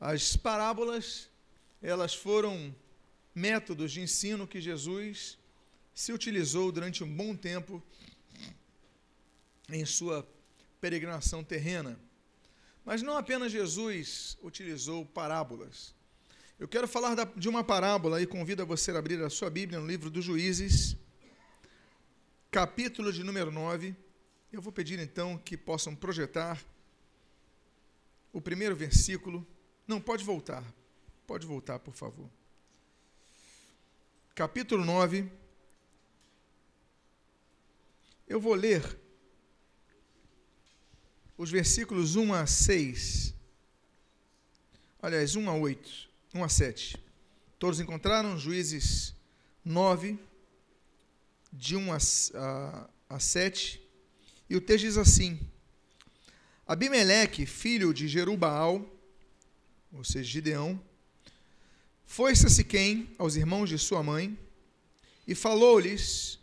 As parábolas, elas foram métodos de ensino que Jesus se utilizou durante um bom tempo em sua peregrinação terrena. Mas não apenas Jesus utilizou parábolas. Eu quero falar de uma parábola e convido a você a abrir a sua Bíblia no livro dos Juízes, capítulo de número 9. Eu vou pedir então que possam projetar o primeiro versículo. Não, pode voltar. Pode voltar, por favor. Capítulo 9. Eu vou ler os versículos 1 a 6. Aliás, 1 a 8. 1 a 7. Todos encontraram Juízes 9, de 1 a, a, a 7. E o texto diz assim: Abimeleque, filho de Jerubaal, ou seja, Gideão, foi-se a Siquém, aos irmãos de sua mãe, e falou-lhes,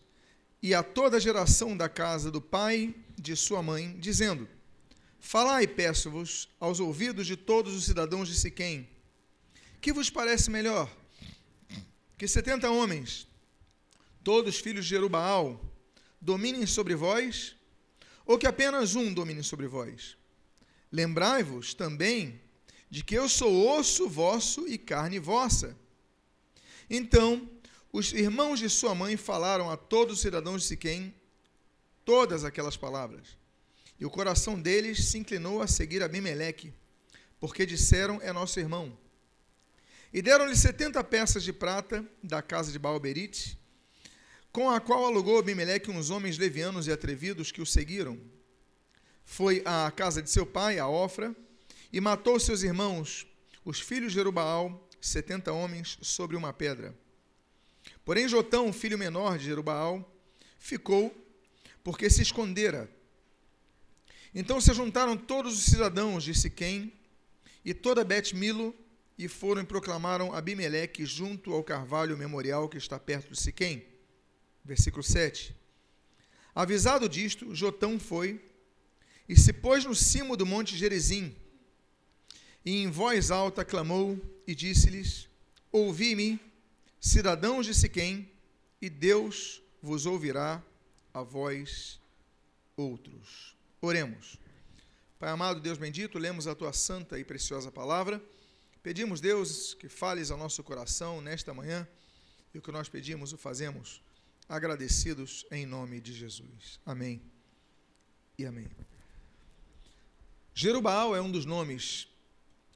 e a toda a geração da casa do pai de sua mãe, dizendo: Falai, peço-vos, aos ouvidos de todos os cidadãos de Siquém, que vos parece melhor? Que setenta homens, todos filhos de Jerubaal, dominem sobre vós, ou que apenas um domine sobre vós? Lembrai-vos também de que eu sou osso vosso e carne vossa. Então, os irmãos de sua mãe falaram a todos os cidadãos de Siquém todas aquelas palavras. E o coração deles se inclinou a seguir Abimeleque, porque disseram: É nosso irmão. E deram-lhe setenta peças de prata da casa de Baalberite, com a qual alugou Abimeleque uns homens levianos e atrevidos que o seguiram. Foi à casa de seu pai, a Ofra, e matou seus irmãos, os filhos de Jerubaal, setenta homens, sobre uma pedra. Porém, Jotão, filho menor de Jerubaal, ficou, porque se escondera. Então se juntaram todos os cidadãos de Siquém e toda Bet-Milo e foram e proclamaram Abimeleque junto ao carvalho memorial que está perto de Siquém. Versículo 7. Avisado disto, Jotão foi e se pôs no cimo do monte Gerizim, e em voz alta clamou e disse-lhes: Ouvi-me, cidadãos de Siquém, e Deus vos ouvirá a vós outros. Oremos. Pai amado, Deus bendito, lemos a tua santa e preciosa palavra Pedimos, Deus, que fales ao nosso coração nesta manhã e o que nós pedimos o fazemos agradecidos em nome de Jesus. Amém e amém. Jerubaal é um dos nomes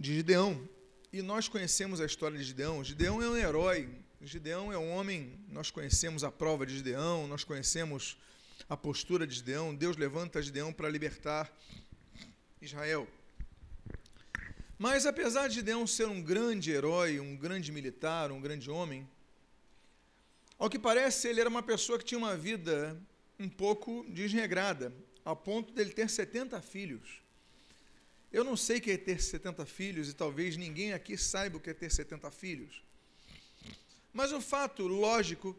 de Gideão e nós conhecemos a história de Gideão. Gideão é um herói, Gideão é um homem, nós conhecemos a prova de Gideão, nós conhecemos a postura de Gideão. Deus levanta Gideão para libertar Israel. Mas apesar de Gideão ser um grande herói, um grande militar, um grande homem, ao que parece ele era uma pessoa que tinha uma vida um pouco desregrada, a ponto dele ter 70 filhos. Eu não sei o que é ter 70 filhos e talvez ninguém aqui saiba o que é ter 70 filhos. Mas o fato lógico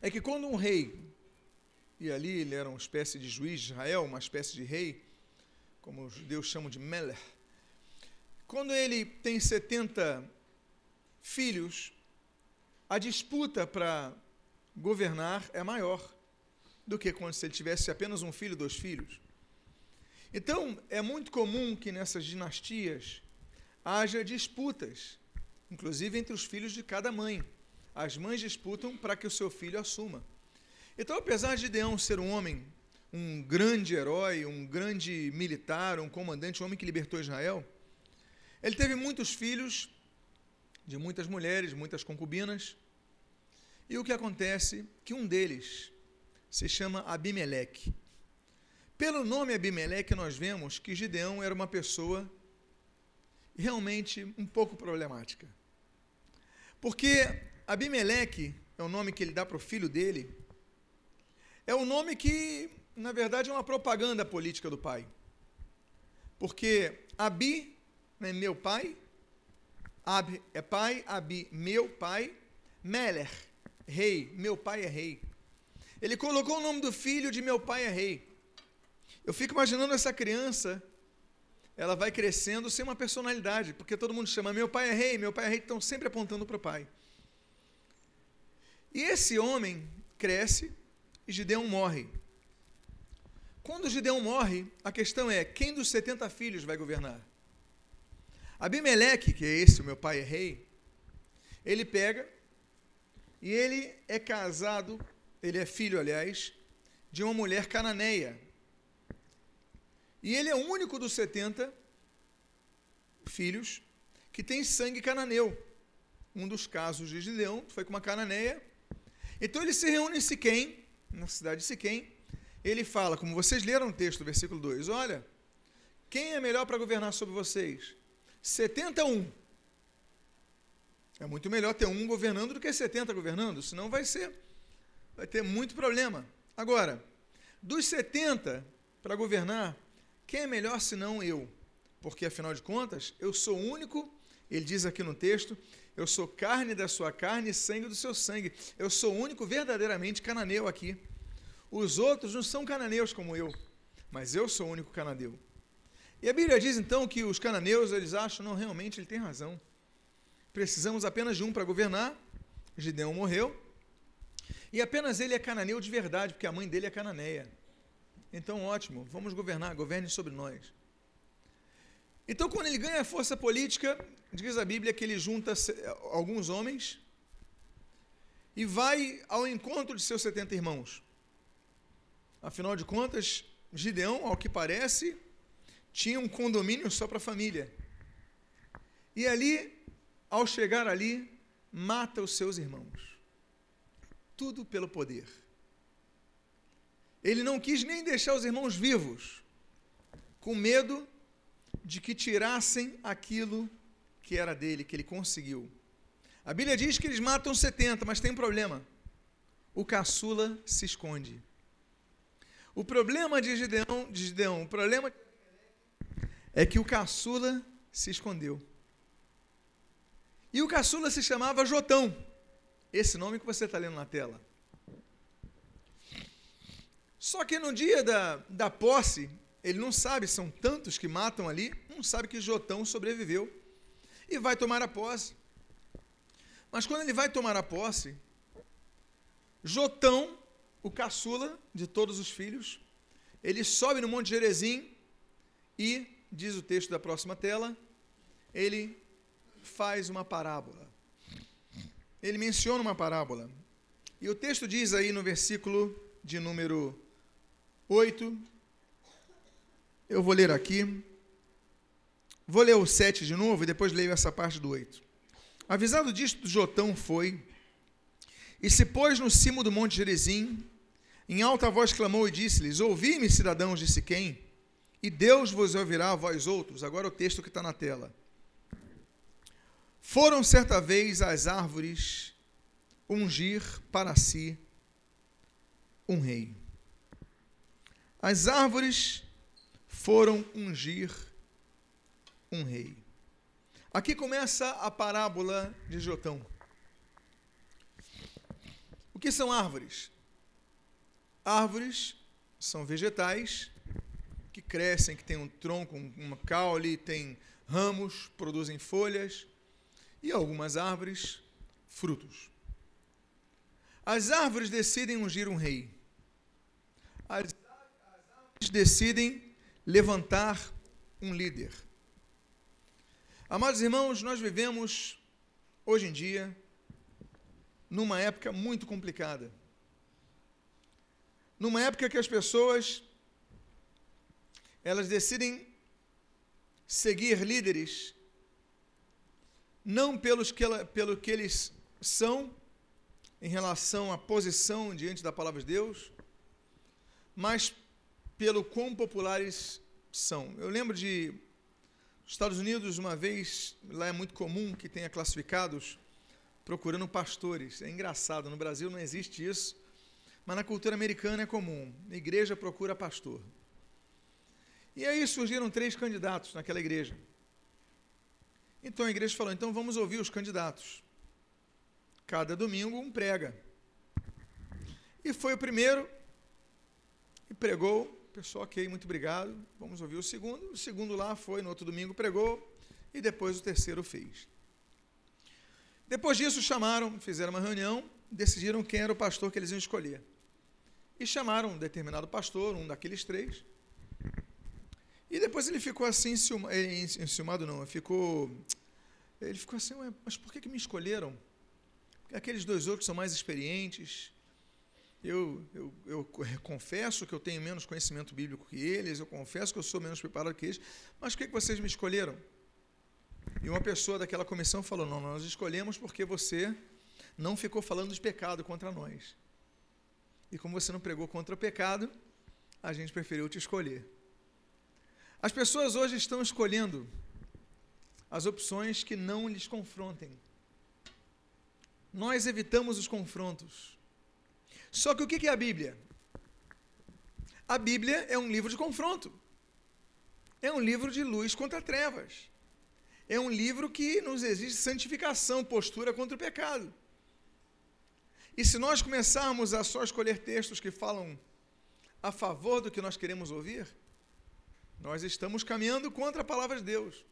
é que quando um rei, e ali ele era uma espécie de juiz de Israel, uma espécie de rei, como os judeus chamam de Meller. Quando ele tem 70 filhos, a disputa para governar é maior do que quando se ele tivesse apenas um filho, dois filhos. Então, é muito comum que nessas dinastias haja disputas, inclusive entre os filhos de cada mãe. As mães disputam para que o seu filho assuma. Então, apesar de Deão ser um homem um grande herói, um grande militar, um comandante, um homem que libertou Israel. Ele teve muitos filhos, de muitas mulheres, muitas concubinas. E o que acontece? Que um deles se chama Abimeleque. Pelo nome Abimeleque, nós vemos que Gideão era uma pessoa realmente um pouco problemática. Porque Abimeleque é o nome que ele dá para o filho dele, é o nome que na verdade, é uma propaganda política do pai. Porque Abi é meu pai, Ab é pai, Abi, meu pai, Meler, rei, meu pai é rei. Ele colocou o nome do filho de meu pai é rei. Eu fico imaginando essa criança ela vai crescendo sem uma personalidade, porque todo mundo chama meu pai é rei, meu pai é rei, estão sempre apontando para o pai. E esse homem cresce e Gideão morre. Quando Gideão morre, a questão é: quem dos 70 filhos vai governar? Abimeleque, que é esse, o meu pai é rei, ele pega e ele é casado, ele é filho, aliás, de uma mulher cananeia. E ele é o único dos 70 filhos que tem sangue cananeu. Um dos casos de Gideão foi com uma cananeia. Então ele se reúne em Siquém, na cidade de Siquém. Ele fala, como vocês leram o texto, versículo 2: Olha, quem é melhor para governar sobre vocês? 71. É muito melhor ter um governando do que 70 governando, senão vai ser, vai ter muito problema. Agora, dos 70 para governar, quem é melhor senão eu? Porque afinal de contas, eu sou único, ele diz aqui no texto, eu sou carne da sua carne e sangue do seu sangue. Eu sou o único verdadeiramente cananeu aqui. Os outros não são cananeus como eu, mas eu sou o único cananeu. E a Bíblia diz então que os cananeus, eles acham, não, realmente ele tem razão. Precisamos apenas de um para governar. Gideão morreu. E apenas ele é cananeu de verdade, porque a mãe dele é cananeia. Então, ótimo, vamos governar, governe sobre nós. Então, quando ele ganha força política, diz a Bíblia que ele junta alguns homens e vai ao encontro de seus 70 irmãos. Afinal de contas, Gideão, ao que parece, tinha um condomínio só para a família. E ali, ao chegar ali, mata os seus irmãos. Tudo pelo poder. Ele não quis nem deixar os irmãos vivos, com medo de que tirassem aquilo que era dele, que ele conseguiu. A Bíblia diz que eles matam 70, mas tem um problema. O caçula se esconde. O problema de Gideão, de Gideão, o problema é que o caçula se escondeu. E o caçula se chamava Jotão, esse nome que você está lendo na tela. Só que no dia da, da posse, ele não sabe, são tantos que matam ali, não sabe que Jotão sobreviveu e vai tomar a posse. Mas quando ele vai tomar a posse, Jotão, o caçula de todos os filhos, ele sobe no Monte Jerezim e, diz o texto da próxima tela, ele faz uma parábola. Ele menciona uma parábola. E o texto diz aí no versículo de número 8. Eu vou ler aqui. Vou ler o 7 de novo e depois leio essa parte do 8. Avisado disto, Jotão foi e se pôs no cimo do monte Gerizim. Em alta voz clamou e disse-lhes: Ouvi-me, cidadãos de Siquém, e Deus vos ouvirá a vós outros. Agora o texto que está na tela. Foram certa vez as árvores ungir para si um rei. As árvores foram ungir um rei. Aqui começa a parábola de Jotão. O que são árvores? Árvores são vegetais que crescem, que têm um tronco, uma caule, têm ramos, produzem folhas e algumas árvores, frutos. As árvores decidem ungir um rei. As decidem levantar um líder. Amados irmãos, nós vivemos hoje em dia numa época muito complicada. Numa época que as pessoas elas decidem seguir líderes não pelos que ela, pelo que eles são em relação à posição diante da palavra de Deus, mas pelo quão populares são. Eu lembro de Estados Unidos, uma vez, lá é muito comum que tenha classificados procurando pastores. É engraçado, no Brasil não existe isso, mas na cultura americana é comum. Igreja procura pastor. E aí surgiram três candidatos naquela igreja. Então a igreja falou: então vamos ouvir os candidatos. Cada domingo um prega. E foi o primeiro e pregou pessoal, ok, muito obrigado. Vamos ouvir o segundo. O segundo lá foi, no outro domingo pregou, e depois o terceiro fez. Depois disso, chamaram, fizeram uma reunião, decidiram quem era o pastor que eles iam escolher. E chamaram um determinado pastor, um daqueles três. E depois ele ficou assim, enciumado não, ficou. Ele ficou assim, mas por que, que me escolheram? Aqueles dois outros são mais experientes, eu, eu, eu, confesso que eu tenho menos conhecimento bíblico que eles, eu confesso que eu sou menos preparado que eles, mas por que, que vocês me escolheram? E uma pessoa daquela comissão falou: Não, nós escolhemos porque você não ficou falando de pecado contra nós. E como você não pregou contra o pecado, a gente preferiu te escolher. As pessoas hoje estão escolhendo as opções que não lhes confrontem. Nós evitamos os confrontos. Só que o que é a Bíblia? A Bíblia é um livro de confronto. É um livro de luz contra trevas. É um livro que nos exige santificação, postura contra o pecado. E se nós começarmos a só escolher textos que falam a favor do que nós queremos ouvir, nós estamos caminhando contra a palavra de Deus.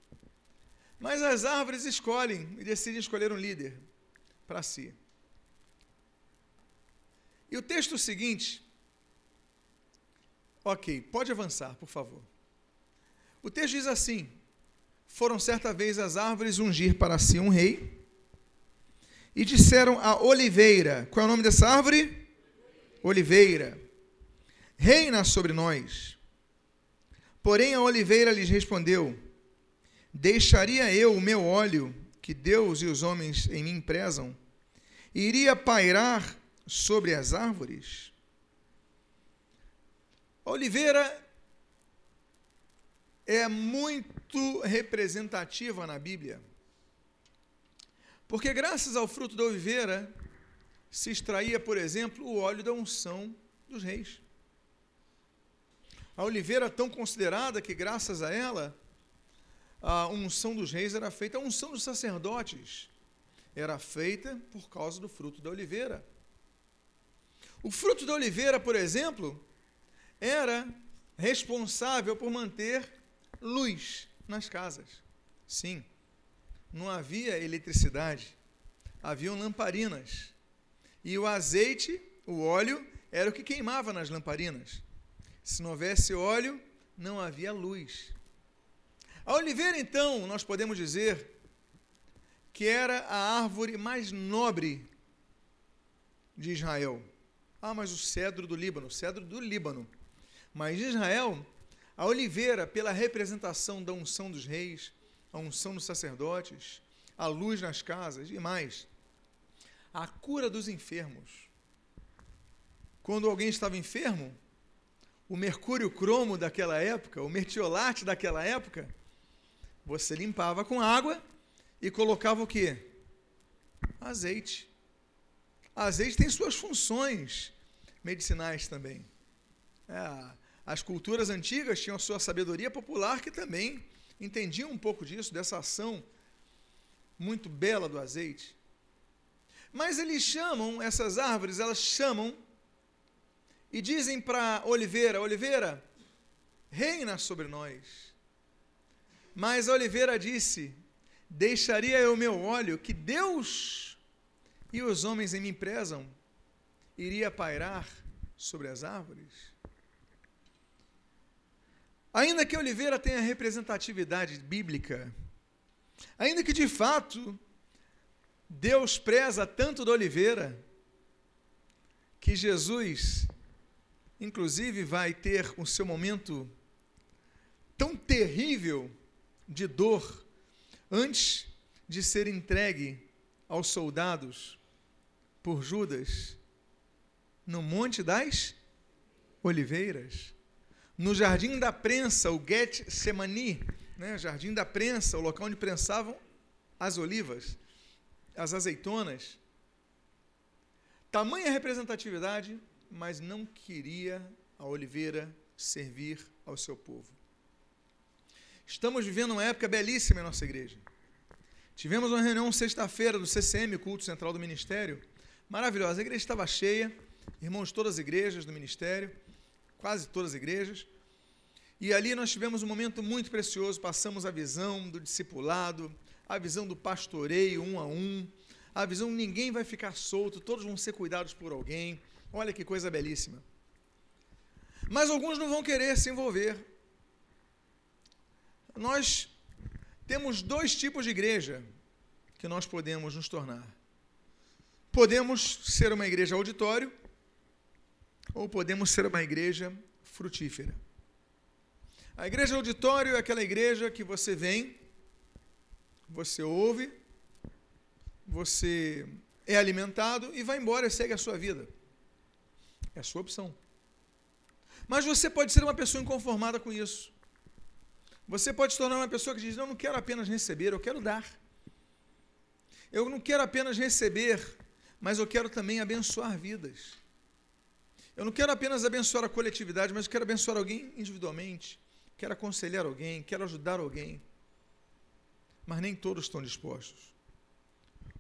Mas as árvores escolhem e decidem escolher um líder para si. E o texto seguinte. Ok, pode avançar, por favor. O texto diz assim: Foram certa vez as árvores ungir para si um rei, e disseram a oliveira: Qual é o nome dessa árvore? Oliveira. Reina sobre nós. Porém a oliveira lhes respondeu: Deixaria eu o meu óleo, que Deus e os homens em mim prezam, iria pairar sobre as árvores. A oliveira é muito representativa na Bíblia. Porque graças ao fruto da oliveira se extraía, por exemplo, o óleo da unção dos reis. A oliveira tão considerada que graças a ela a unção dos reis era feita, a unção dos sacerdotes era feita por causa do fruto da oliveira. O fruto da oliveira, por exemplo, era responsável por manter luz nas casas. Sim, não havia eletricidade, haviam lamparinas. E o azeite, o óleo, era o que queimava nas lamparinas. Se não houvesse óleo, não havia luz. A oliveira, então, nós podemos dizer que era a árvore mais nobre de Israel. Ah, mas o cedro do Líbano, cedro do Líbano. Mas Israel, a oliveira, pela representação da unção dos reis, a unção dos sacerdotes, a luz nas casas e mais, a cura dos enfermos. Quando alguém estava enfermo, o mercúrio cromo daquela época, o mertiolate daquela época, você limpava com água e colocava o quê? Azeite. Azeite tem suas funções medicinais também. É, as culturas antigas tinham sua sabedoria popular que também entendiam um pouco disso, dessa ação muito bela do azeite. Mas eles chamam, essas árvores, elas chamam e dizem para a oliveira: Oliveira, reina sobre nós. Mas a oliveira disse: Deixaria eu meu óleo, que Deus e os homens em mim prezam, iria pairar sobre as árvores? Ainda que oliveira tenha representatividade bíblica, ainda que de fato Deus preza tanto da oliveira, que Jesus, inclusive, vai ter o seu momento tão terrível de dor antes de ser entregue aos soldados por Judas no Monte das Oliveiras, no Jardim da Prensa, o Getsemani, né, Jardim da Prensa, o local onde prensavam as olivas, as azeitonas. Tamanha representatividade, mas não queria a oliveira servir ao seu povo. Estamos vivendo uma época belíssima em nossa igreja. Tivemos uma reunião sexta-feira do CCM, culto central do ministério, maravilhosa. A igreja estava cheia, irmãos de todas as igrejas do ministério, quase todas as igrejas. E ali nós tivemos um momento muito precioso, passamos a visão do discipulado, a visão do pastoreio um a um, a visão ninguém vai ficar solto, todos vão ser cuidados por alguém. Olha que coisa belíssima. Mas alguns não vão querer se envolver. Nós temos dois tipos de igreja que nós podemos nos tornar. Podemos ser uma igreja auditório ou podemos ser uma igreja frutífera. A igreja auditório é aquela igreja que você vem, você ouve, você é alimentado e vai embora e segue a sua vida. É a sua opção. Mas você pode ser uma pessoa inconformada com isso. Você pode se tornar uma pessoa que diz: Não, não quero apenas receber, eu quero dar. Eu não quero apenas receber, mas eu quero também abençoar vidas. Eu não quero apenas abençoar a coletividade, mas quero abençoar alguém individualmente quero aconselhar alguém, quero ajudar alguém. Mas nem todos estão dispostos.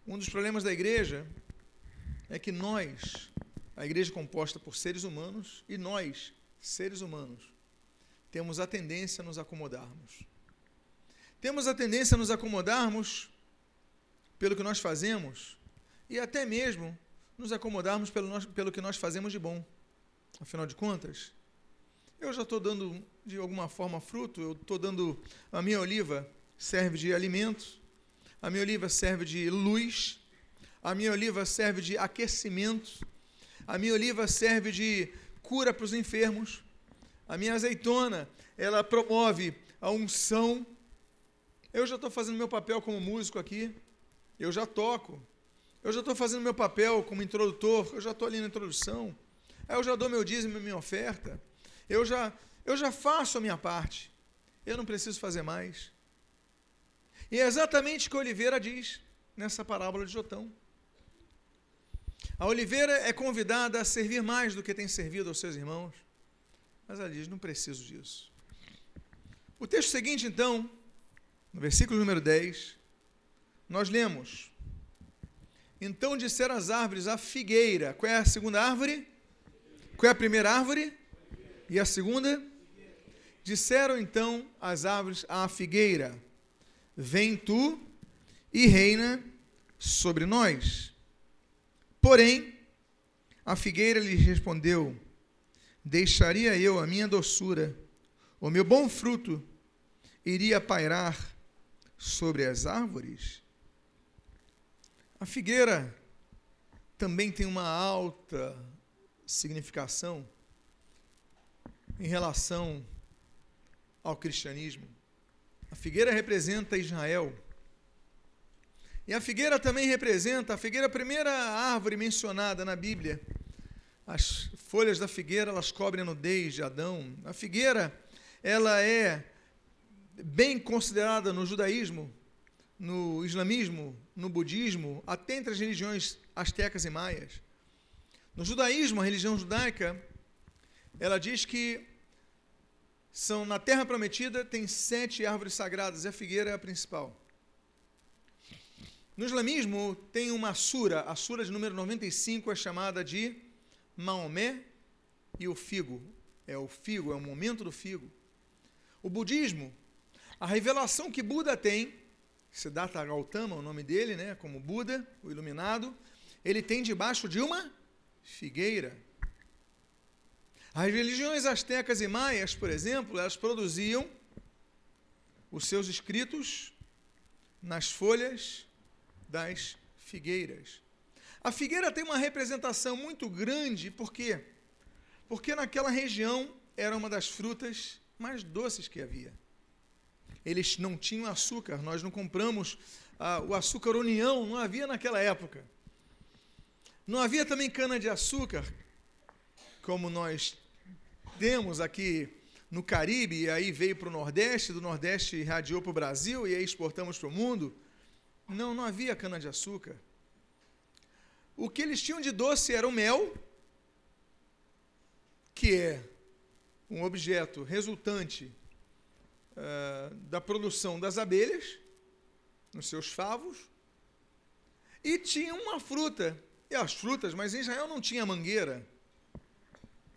Um dos problemas da igreja é que nós, a igreja composta por seres humanos, e nós, seres humanos, temos a tendência a nos acomodarmos. Temos a tendência a nos acomodarmos pelo que nós fazemos e até mesmo nos acomodarmos pelo, nós, pelo que nós fazemos de bom. Afinal de contas, eu já estou dando de alguma forma fruto, eu estou dando. A minha oliva serve de alimento, a minha oliva serve de luz, a minha oliva serve de aquecimento, a minha oliva serve de cura para os enfermos, a minha azeitona, ela promove a unção. Eu já estou fazendo meu papel como músico aqui, eu já toco, eu já estou fazendo meu papel como introdutor, eu já estou ali na introdução, eu já dou meu dízimo e minha oferta, eu já eu já faço a minha parte. Eu não preciso fazer mais. E é exatamente o que Oliveira diz nessa parábola de Jotão. A Oliveira é convidada a servir mais do que tem servido aos seus irmãos. Mas ela diz: não preciso disso. O texto seguinte, então, no versículo número 10, nós lemos: Então disseram as árvores a figueira. Qual é a segunda árvore? Qual é a primeira árvore? E a segunda? Disseram então as árvores à figueira: Vem tu e reina sobre nós. Porém, a figueira lhes respondeu: Deixaria eu a minha doçura, o meu bom fruto, iria pairar sobre as árvores? A figueira também tem uma alta significação em relação ao cristianismo. A figueira representa Israel. E a figueira também representa, a figueira a primeira árvore mencionada na Bíblia. As folhas da figueira, elas cobrem a nudez de Adão. A figueira, ela é bem considerada no judaísmo, no islamismo, no budismo, até entre as religiões astecas e maias. No judaísmo, a religião judaica, ela diz que são na Terra Prometida tem sete árvores sagradas e a figueira é a principal. No islamismo tem uma sura, a sura de número 95 é chamada de Maomé e o figo. É o figo, é o momento do figo. O budismo, a revelação que Buda tem, Siddhartha Gautama, o nome dele, né, como Buda, o iluminado, ele tem debaixo de uma figueira. As religiões astecas e maias, por exemplo, elas produziam os seus escritos nas folhas das figueiras. A figueira tem uma representação muito grande, por quê? Porque naquela região era uma das frutas mais doces que havia. Eles não tinham açúcar, nós não compramos ah, o açúcar união, não havia naquela época. Não havia também cana-de-açúcar, como nós temos aqui no Caribe, e aí veio para o Nordeste, do Nordeste irradiou para o Brasil, e aí exportamos para o mundo. Não, não havia cana-de-açúcar. O que eles tinham de doce era o mel, que é um objeto resultante uh, da produção das abelhas, nos seus favos, e tinha uma fruta. E as frutas, mas em Israel não tinha mangueira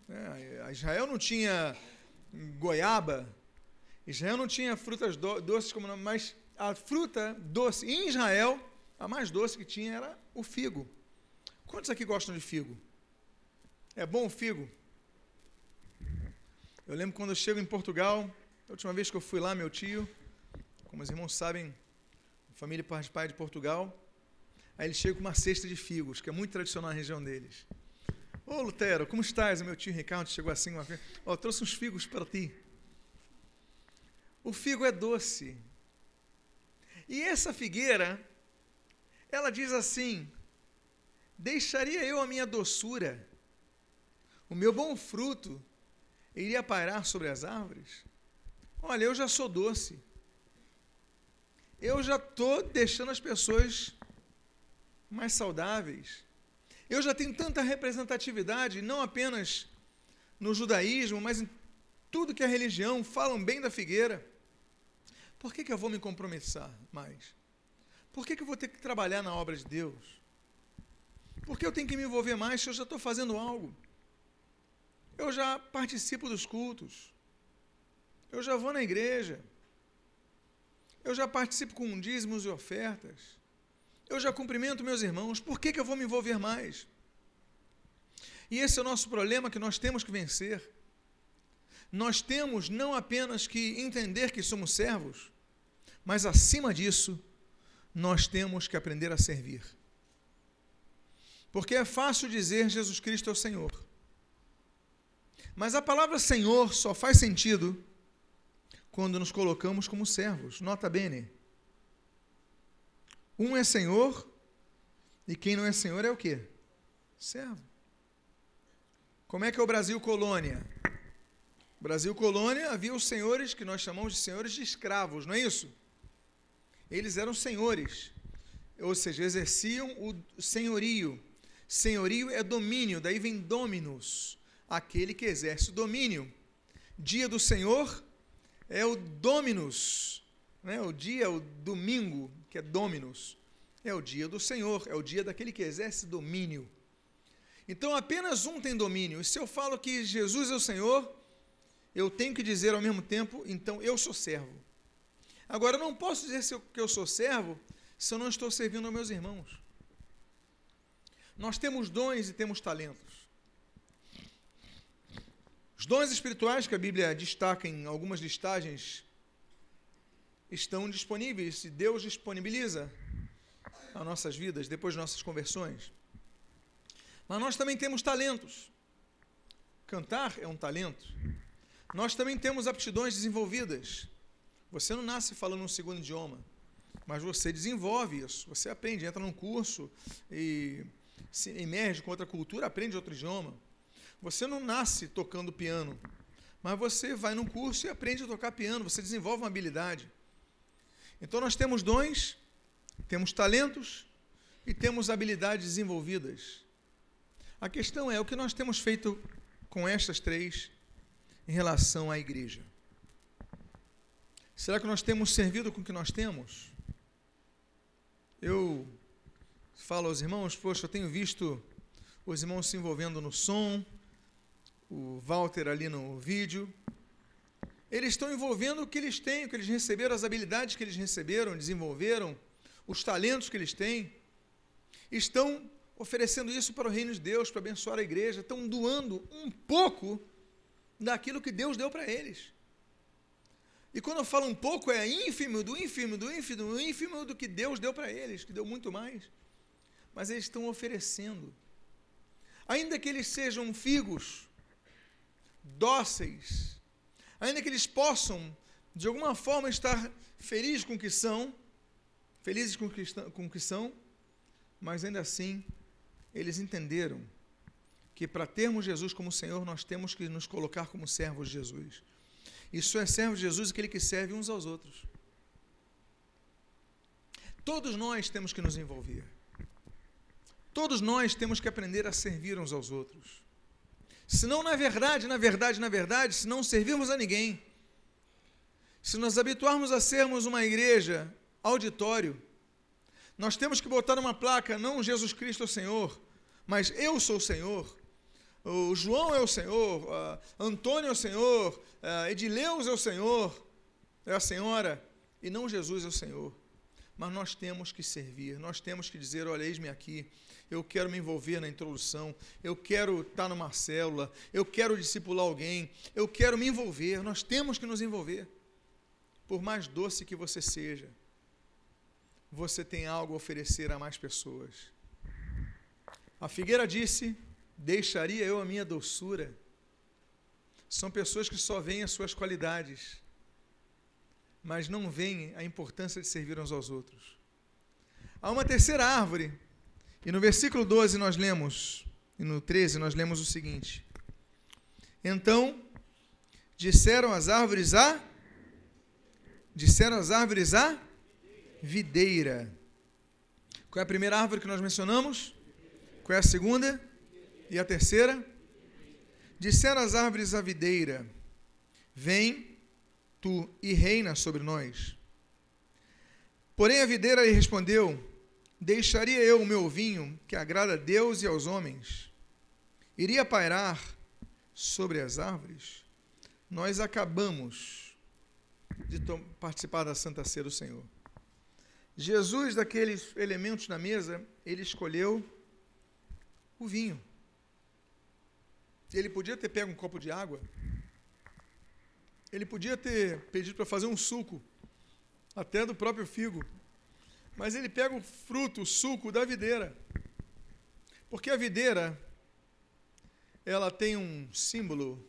É, Israel não tinha goiaba, Israel não tinha frutas do, doces como mas a fruta doce em Israel, a mais doce que tinha era o figo. Quantos aqui gostam de figo? É bom o figo? Eu lembro quando eu chego em Portugal, a última vez que eu fui lá, meu tio, como os irmãos sabem, família pai de Portugal, aí ele chega com uma cesta de figos, que é muito tradicional na região deles. Ô Lutero, como estás? Meu tio Ricardo chegou assim uma vez. Ó, oh, trouxe uns figos para ti. O figo é doce. E essa figueira, ela diz assim: Deixaria eu a minha doçura, o meu bom fruto, iria pairar sobre as árvores? Olha, eu já sou doce. Eu já estou deixando as pessoas mais saudáveis. Eu já tenho tanta representatividade, não apenas no judaísmo, mas em tudo que é religião, falam bem da figueira. Por que, que eu vou me comprometer mais? Por que, que eu vou ter que trabalhar na obra de Deus? Por que eu tenho que me envolver mais se eu já estou fazendo algo? Eu já participo dos cultos. Eu já vou na igreja. Eu já participo com dízimos e ofertas. Eu já cumprimento meus irmãos. Por que, que eu vou me envolver mais? E esse é o nosso problema que nós temos que vencer nós temos não apenas que entender que somos servos, mas acima disso, nós temos que aprender a servir. Porque é fácil dizer Jesus Cristo é o Senhor. Mas a palavra Senhor só faz sentido quando nos colocamos como servos. Nota bene. Um é Senhor e quem não é Senhor é o quê? Servo. Como é que é o Brasil colônia? Brasil colônia, havia os senhores que nós chamamos de senhores de escravos, não é isso? Eles eram senhores, ou seja, exerciam o senhorio. Senhorio é domínio, daí vem dominus, aquele que exerce o domínio. Dia do Senhor é o dominus, né? o dia, o domingo, que é dominus. É o dia do Senhor, é o dia daquele que exerce domínio. Então apenas um tem domínio. E se eu falo que Jesus é o Senhor, eu tenho que dizer ao mesmo tempo, então eu sou servo. Agora, eu não posso dizer que eu sou servo se eu não estou servindo aos meus irmãos. Nós temos dons e temos talentos. Os dons espirituais que a Bíblia destaca em algumas listagens estão disponíveis e Deus disponibiliza nas nossas vidas depois de nossas conversões. Mas nós também temos talentos. Cantar é um talento. Nós também temos aptidões desenvolvidas. Você não nasce falando um segundo idioma, mas você desenvolve isso. Você aprende, entra num curso e se emerge com outra cultura, aprende outro idioma. Você não nasce tocando piano, mas você vai num curso e aprende a tocar piano, você desenvolve uma habilidade. Então nós temos dons, temos talentos e temos habilidades desenvolvidas. A questão é o que nós temos feito com estas três em relação à igreja? Será que nós temos servido com o que nós temos? Eu falo aos irmãos, poxa, eu tenho visto os irmãos se envolvendo no som, o Walter ali no vídeo. Eles estão envolvendo o que eles têm, o que eles receberam, as habilidades que eles receberam, desenvolveram, os talentos que eles têm. Estão oferecendo isso para o reino de Deus, para abençoar a igreja, estão doando um pouco daquilo que Deus deu para eles. E quando eu falo um pouco, é ínfimo do ínfimo, do ínfimo, do ínfimo do que Deus deu para eles, que deu muito mais. Mas eles estão oferecendo. Ainda que eles sejam figos, dóceis, ainda que eles possam, de alguma forma, estar felizes com o que são, felizes com o que, com o que são, mas ainda assim, eles entenderam que para termos Jesus como Senhor, nós temos que nos colocar como servos de Jesus. Isso é servo de Jesus aquele que serve uns aos outros. Todos nós temos que nos envolver. Todos nós temos que aprender a servir uns aos outros. Senão, na verdade, na verdade, na verdade, se não servirmos a ninguém, se nos habituarmos a sermos uma igreja, auditório, nós temos que botar uma placa, não Jesus Cristo é o Senhor, mas eu sou o Senhor, o João é o Senhor, Antônio é o Senhor, Edileus é o Senhor, é a Senhora, e não Jesus é o Senhor. Mas nós temos que servir, nós temos que dizer: olha, eis-me aqui, eu quero me envolver na introdução, eu quero estar numa célula, eu quero discipular alguém, eu quero me envolver. Nós temos que nos envolver. Por mais doce que você seja, você tem algo a oferecer a mais pessoas. A figueira disse: Deixaria eu a minha doçura. São pessoas que só veem as suas qualidades, mas não veem a importância de servir uns aos outros. Há uma terceira árvore e no versículo 12 nós lemos, e no 13 nós lemos o seguinte: Então disseram as árvores a disseram as árvores a videira. Qual é a primeira árvore que nós mencionamos? Qual é a segunda? E a terceira? Disseram as árvores à videira: Vem tu e reina sobre nós. Porém a videira lhe respondeu: Deixaria eu o meu vinho, que agrada a Deus e aos homens? Iria pairar sobre as árvores? Nós acabamos de participar da Santa Ceia do Senhor. Jesus, daqueles elementos na mesa, ele escolheu o vinho. Ele podia ter pego um copo de água, ele podia ter pedido para fazer um suco, até do próprio figo, mas ele pega o fruto, o suco da videira. Porque a videira, ela tem um símbolo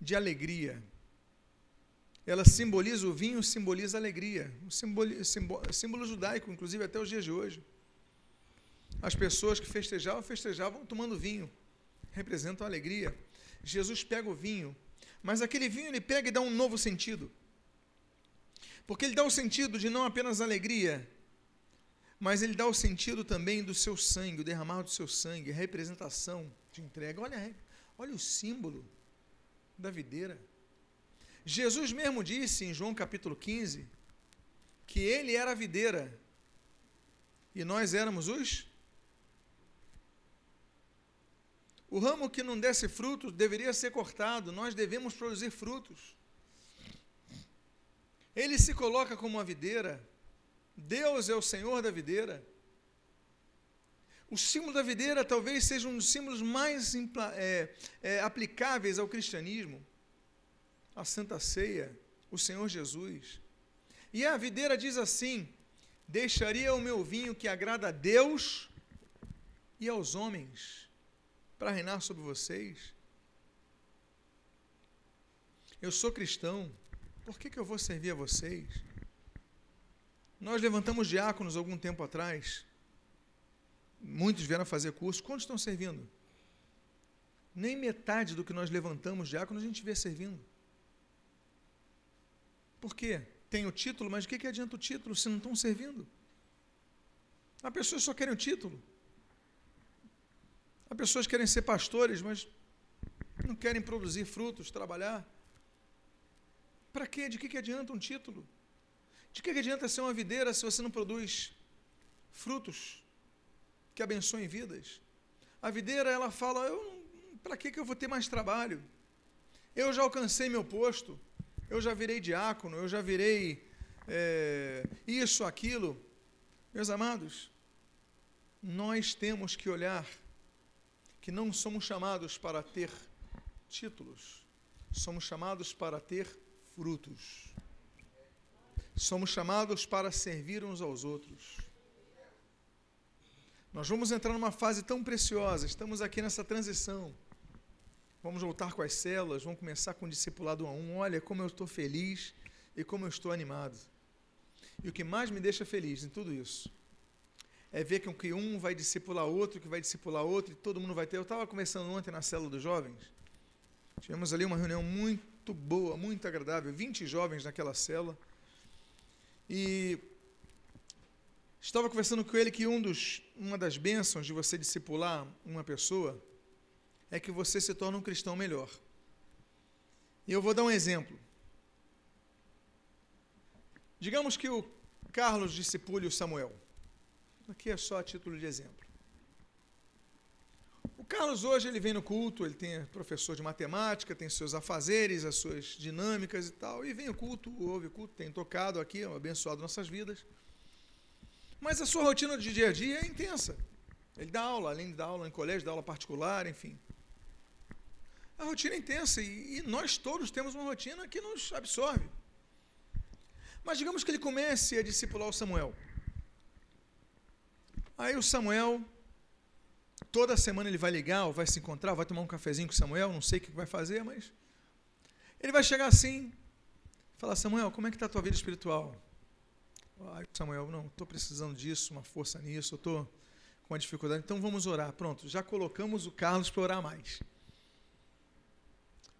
de alegria. Ela simboliza o vinho, simboliza alegria. Um símbolo, símbolo judaico, inclusive até os dias de hoje. As pessoas que festejavam, festejavam tomando vinho. Representam a alegria. Jesus pega o vinho, mas aquele vinho ele pega e dá um novo sentido. Porque ele dá o sentido de não apenas alegria, mas ele dá o sentido também do seu sangue, o derramar do seu sangue, a representação de entrega. Olha, olha o símbolo da videira. Jesus mesmo disse em João capítulo 15 que ele era a videira e nós éramos os. O ramo que não desse frutos deveria ser cortado, nós devemos produzir frutos. Ele se coloca como a videira Deus é o Senhor da videira. O símbolo da videira talvez seja um dos símbolos mais é, é, aplicáveis ao cristianismo, a Santa Ceia, o Senhor Jesus. E a videira diz assim: Deixaria o meu vinho que agrada a Deus e aos homens, para reinar sobre vocês. Eu sou cristão, por que, que eu vou servir a vocês? Nós levantamos diáconos algum tempo atrás. Muitos vieram fazer curso. Quantos estão servindo? Nem metade do que nós levantamos diáconos a gente vê servindo. Por quê? Tem o título, mas o que, que adianta o título se não estão servindo? As pessoas só querem o título. As pessoas querem ser pastores, mas não querem produzir frutos, trabalhar. Para quê? De que, que adianta um título? De que adianta ser uma videira se você não produz frutos que abençoem vidas? A videira, ela fala: para que, que eu vou ter mais trabalho? Eu já alcancei meu posto, eu já virei diácono, eu já virei é, isso, aquilo. Meus amados, nós temos que olhar que não somos chamados para ter títulos, somos chamados para ter frutos. Somos chamados para servir uns aos outros. Nós vamos entrar numa fase tão preciosa, estamos aqui nessa transição. Vamos voltar com as células, vamos começar com o discipulado a um. Olha como eu estou feliz e como eu estou animado. E o que mais me deixa feliz em tudo isso é ver que um vai discipular outro, que vai discipular outro, e todo mundo vai ter. Eu estava conversando ontem na célula dos jovens. Tivemos ali uma reunião muito boa, muito agradável, 20 jovens naquela célula. E estava conversando com ele que um dos, uma das bênçãos de você discipular uma pessoa é que você se torna um cristão melhor. E eu vou dar um exemplo. Digamos que o Carlos discipule o Samuel. Aqui é só a título de exemplo. Carlos hoje ele vem no culto, ele tem professor de matemática, tem seus afazeres, as suas dinâmicas e tal, e vem o culto, ouve o culto, tem tocado aqui, abençoado nossas vidas. Mas a sua rotina de dia a dia é intensa. Ele dá aula, além de dar aula em colégio, dá aula particular, enfim. A rotina é intensa e, e nós todos temos uma rotina que nos absorve. Mas digamos que ele comece a discipular o Samuel. Aí o Samuel, toda semana ele vai ligar, ou vai se encontrar, vai tomar um cafezinho com o Samuel, não sei o que vai fazer, mas ele vai chegar assim, falar, Samuel, como é que está a tua vida espiritual? Samuel, não, estou precisando disso, uma força nisso, estou com uma dificuldade, então vamos orar. Pronto, já colocamos o Carlos para orar mais.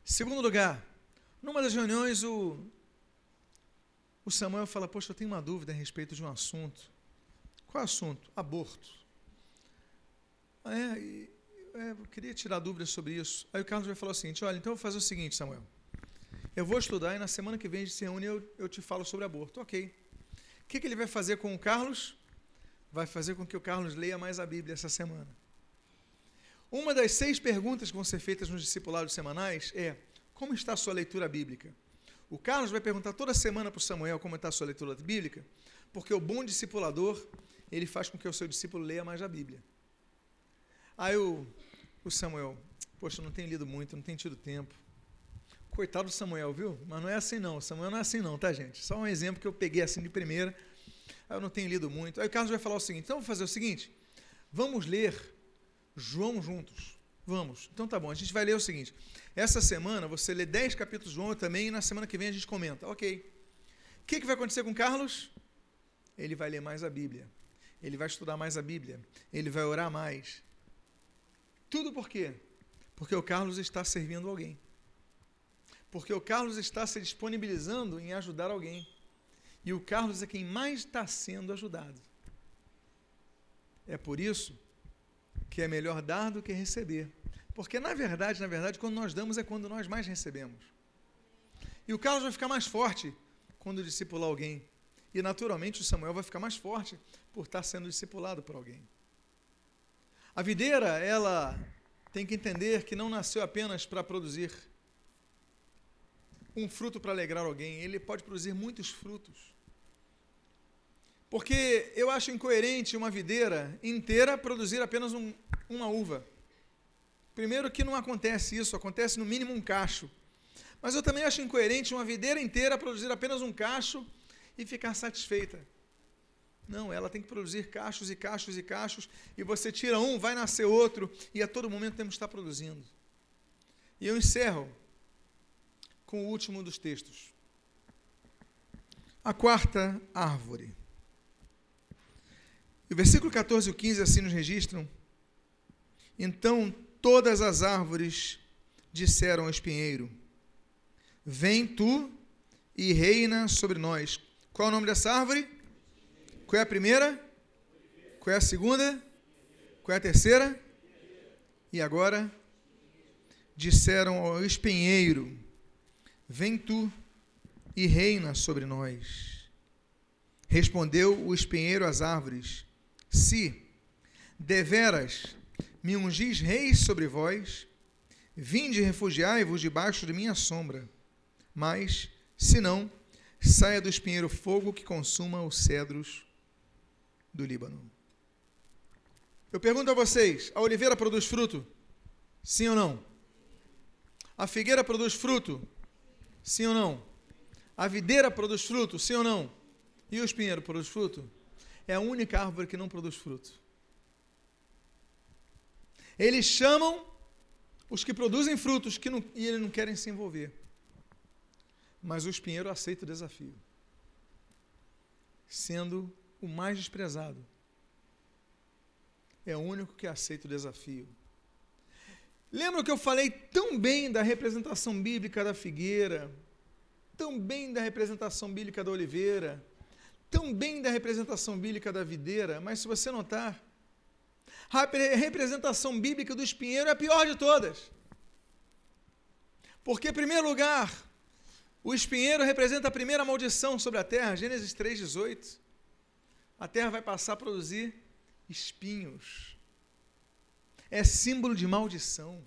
Segundo lugar, numa das reuniões, o, o Samuel fala, poxa, eu tenho uma dúvida a respeito de um assunto. Qual assunto? Aborto. É, e, é, eu queria tirar dúvidas sobre isso. Aí o Carlos vai falar o seguinte: olha, então eu vou fazer o seguinte, Samuel. Eu vou estudar e na semana que vem a gente se reúne eu, eu te falo sobre aborto. Ok. O que, que ele vai fazer com o Carlos? Vai fazer com que o Carlos leia mais a Bíblia essa semana. Uma das seis perguntas que vão ser feitas nos discipulados semanais é: como está a sua leitura bíblica? O Carlos vai perguntar toda semana para o Samuel como está a sua leitura bíblica, porque o bom discipulador ele faz com que o seu discípulo leia mais a Bíblia. Aí o, o Samuel, poxa, não tem lido muito, não tem tido tempo. Coitado do Samuel, viu? Mas não é assim não. Samuel não é assim não, tá, gente? Só um exemplo que eu peguei assim de primeira. Aí eu não tenho lido muito. Aí o Carlos vai falar o seguinte: então vamos fazer o seguinte: vamos ler João juntos. Vamos. Então tá bom, a gente vai ler o seguinte. Essa semana você lê 10 capítulos de João também e na semana que vem a gente comenta. Ok. O que, que vai acontecer com Carlos? Ele vai ler mais a Bíblia ele vai estudar mais a Bíblia, ele vai orar mais. Tudo por quê? Porque o Carlos está servindo alguém. Porque o Carlos está se disponibilizando em ajudar alguém. E o Carlos é quem mais está sendo ajudado. É por isso que é melhor dar do que receber. Porque na verdade, na verdade, quando nós damos é quando nós mais recebemos. E o Carlos vai ficar mais forte quando discipular alguém. E naturalmente o Samuel vai ficar mais forte por estar sendo discipulado por alguém. A videira, ela tem que entender que não nasceu apenas para produzir um fruto para alegrar alguém, ele pode produzir muitos frutos. Porque eu acho incoerente uma videira inteira produzir apenas um, uma uva. Primeiro que não acontece isso, acontece no mínimo um cacho. Mas eu também acho incoerente uma videira inteira produzir apenas um cacho e ficar satisfeita. Não, ela tem que produzir cachos e cachos e cachos, e você tira um, vai nascer outro, e a todo momento temos que estar produzindo. E eu encerro com o último dos textos. A quarta árvore. E o versículo 14 e o 15 assim nos registram. Então todas as árvores disseram ao espinheiro: Vem tu e reina sobre nós. Qual é o nome dessa árvore? Qual é a primeira? Qual é a segunda? Qual é a terceira? E agora? Disseram ao espinheiro: Vem tu e reina sobre nós. Respondeu o espinheiro às árvores: Se deveras me ungis reis sobre vós, vinde refugiai-vos debaixo de minha sombra. Mas, se não, saia do espinheiro fogo que consuma os cedros do Líbano. Eu pergunto a vocês: a oliveira produz fruto? Sim ou não? A figueira produz fruto? Sim ou não? A videira produz fruto? Sim ou não? E o espinheiro produz fruto? É a única árvore que não produz fruto. Eles chamam os que produzem frutos que não, e eles não querem se envolver. Mas o espinheiro aceita o desafio, sendo o mais desprezado. É o único que aceita o desafio. Lembra que eu falei tão bem da representação bíblica da figueira, tão bem da representação bíblica da oliveira, tão bem da representação bíblica da videira, mas se você notar, a representação bíblica do espinheiro é a pior de todas. Porque, em primeiro lugar, o espinheiro representa a primeira maldição sobre a terra, Gênesis 3,18 a terra vai passar a produzir espinhos. é símbolo de maldição.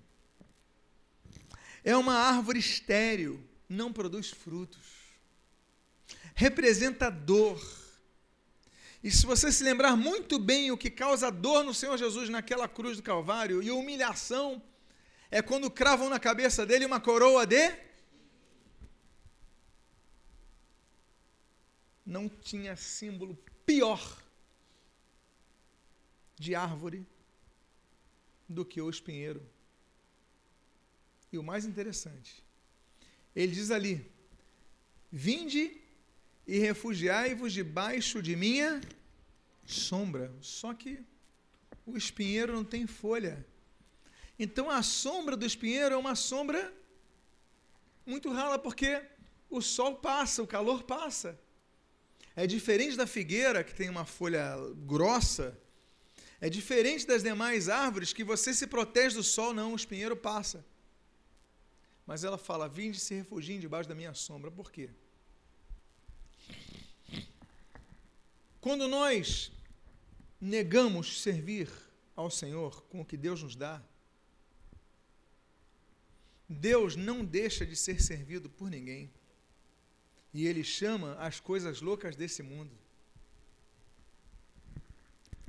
É uma árvore estéril, não produz frutos. Representa dor. E se você se lembrar muito bem o que causa dor no Senhor Jesus naquela cruz do Calvário e humilhação, é quando cravam na cabeça dele uma coroa de. Não tinha símbolo pior de árvore do que o espinheiro. E o mais interessante, ele diz ali: Vinde e refugiai-vos debaixo de minha sombra. Só que o espinheiro não tem folha. Então a sombra do espinheiro é uma sombra muito rala, porque o sol passa, o calor passa. É diferente da figueira, que tem uma folha grossa, é diferente das demais árvores que você se protege do sol, não, o espinheiro passa. Mas ela fala: Vinde se refugiem debaixo da minha sombra. Por quê? Quando nós negamos servir ao Senhor com o que Deus nos dá, Deus não deixa de ser servido por ninguém. E Ele chama as coisas loucas desse mundo.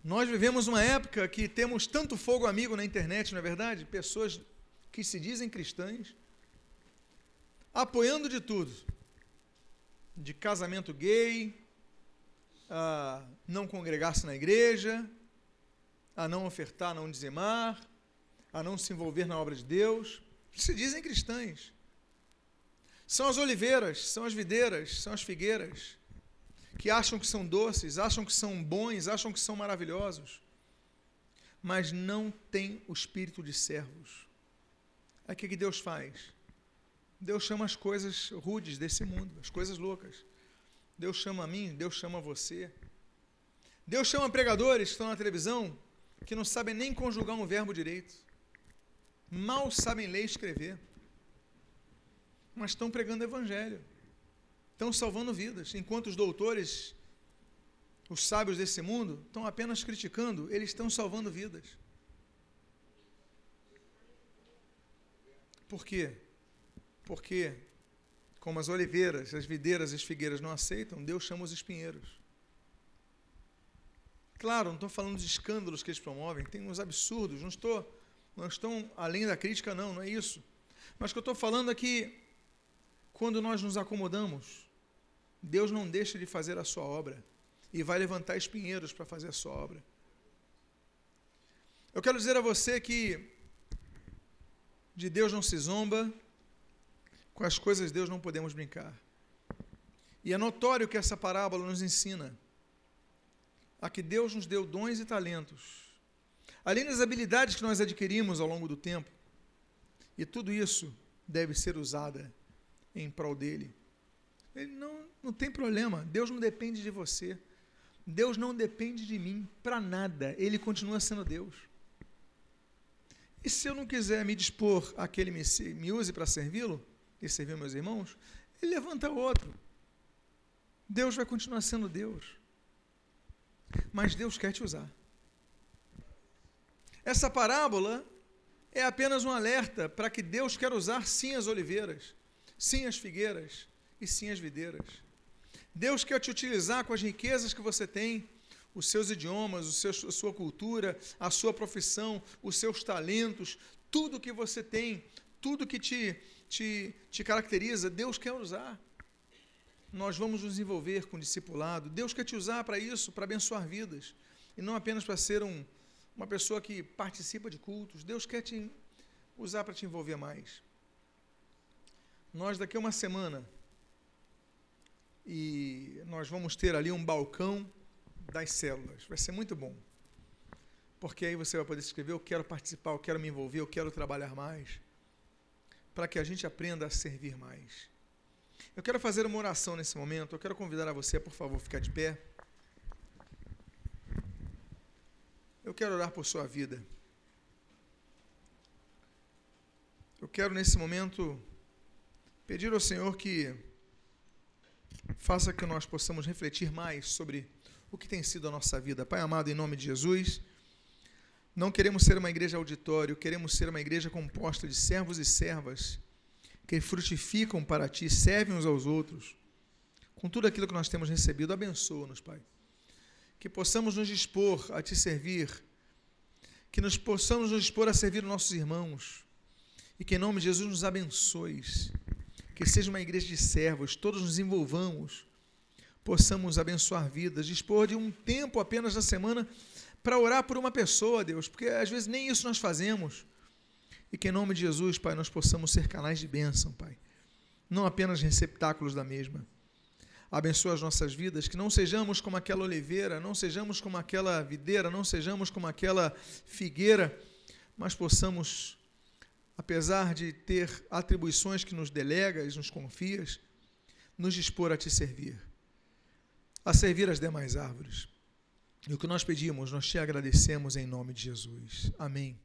Nós vivemos uma época que temos tanto fogo amigo na internet, não é verdade? Pessoas que se dizem cristãs, apoiando de tudo. De casamento gay, a não congregar-se na igreja, a não ofertar, a não dizimar, a não se envolver na obra de Deus. Se dizem cristãs. São as oliveiras, são as videiras, são as figueiras que acham que são doces, acham que são bons, acham que são maravilhosos, mas não têm o espírito de servos. Aí o que Deus faz? Deus chama as coisas rudes desse mundo, as coisas loucas. Deus chama a mim, Deus chama você. Deus chama pregadores que estão na televisão que não sabem nem conjugar um verbo direito, mal sabem ler e escrever, mas estão pregando evangelho estão salvando vidas, enquanto os doutores, os sábios desse mundo, estão apenas criticando, eles estão salvando vidas. Por quê? Porque, como as oliveiras, as videiras as figueiras não aceitam, Deus chama os espinheiros. Claro, não estou falando dos escândalos que eles promovem, tem uns absurdos, não estou, não estão além da crítica, não, não é isso. Mas o que eu estou falando é que, quando nós nos acomodamos Deus não deixa de fazer a sua obra e vai levantar espinheiros para fazer a sua obra. Eu quero dizer a você que de Deus não se zomba, com as coisas de Deus não podemos brincar. E é notório que essa parábola nos ensina a que Deus nos deu dons e talentos, além das habilidades que nós adquirimos ao longo do tempo, e tudo isso deve ser usada em prol dele. Ele não, não tem problema. Deus não depende de você. Deus não depende de mim para nada. Ele continua sendo Deus. E se eu não quiser me dispor a que ele me, me use para servi-lo e servir meus irmãos, ele levanta outro. Deus vai continuar sendo Deus. Mas Deus quer te usar. Essa parábola é apenas um alerta para que Deus quer usar sim as oliveiras, sim as figueiras, e sim as videiras. Deus quer te utilizar com as riquezas que você tem, os seus idiomas, o seu, a sua cultura, a sua profissão, os seus talentos, tudo que você tem, tudo que te, te, te caracteriza, Deus quer usar. Nós vamos nos envolver com o discipulado. Deus quer te usar para isso, para abençoar vidas, e não apenas para ser um, uma pessoa que participa de cultos. Deus quer te usar para te envolver mais. Nós, daqui a uma semana, e nós vamos ter ali um balcão das células. Vai ser muito bom. Porque aí você vai poder escrever: Eu quero participar, eu quero me envolver, eu quero trabalhar mais. Para que a gente aprenda a servir mais. Eu quero fazer uma oração nesse momento. Eu quero convidar a você, por favor, ficar de pé. Eu quero orar por sua vida. Eu quero nesse momento pedir ao Senhor que faça que nós possamos refletir mais sobre o que tem sido a nossa vida. Pai amado, em nome de Jesus, Não queremos ser uma igreja auditório, queremos ser uma igreja composta de servos e servas que frutificam para ti, servem uns aos outros. Com tudo aquilo que nós temos recebido, abençoa-nos, Pai. Que possamos nos dispor a te servir, que nos possamos nos dispor a servir os nossos irmãos, e que em nome de Jesus nos abençoes. Que seja uma igreja de servos, todos nos envolvamos, possamos abençoar vidas, dispor de um tempo apenas na semana para orar por uma pessoa, Deus, porque às vezes nem isso nós fazemos. E que em nome de Jesus, Pai, nós possamos ser canais de bênção, Pai. Não apenas receptáculos da mesma. Abençoa as nossas vidas, que não sejamos como aquela oliveira, não sejamos como aquela videira, não sejamos como aquela figueira, mas possamos, apesar de ter atribuições que nos delegas, nos confias, nos dispor a te servir, a servir as demais árvores. E o que nós pedimos, nós te agradecemos em nome de Jesus. Amém.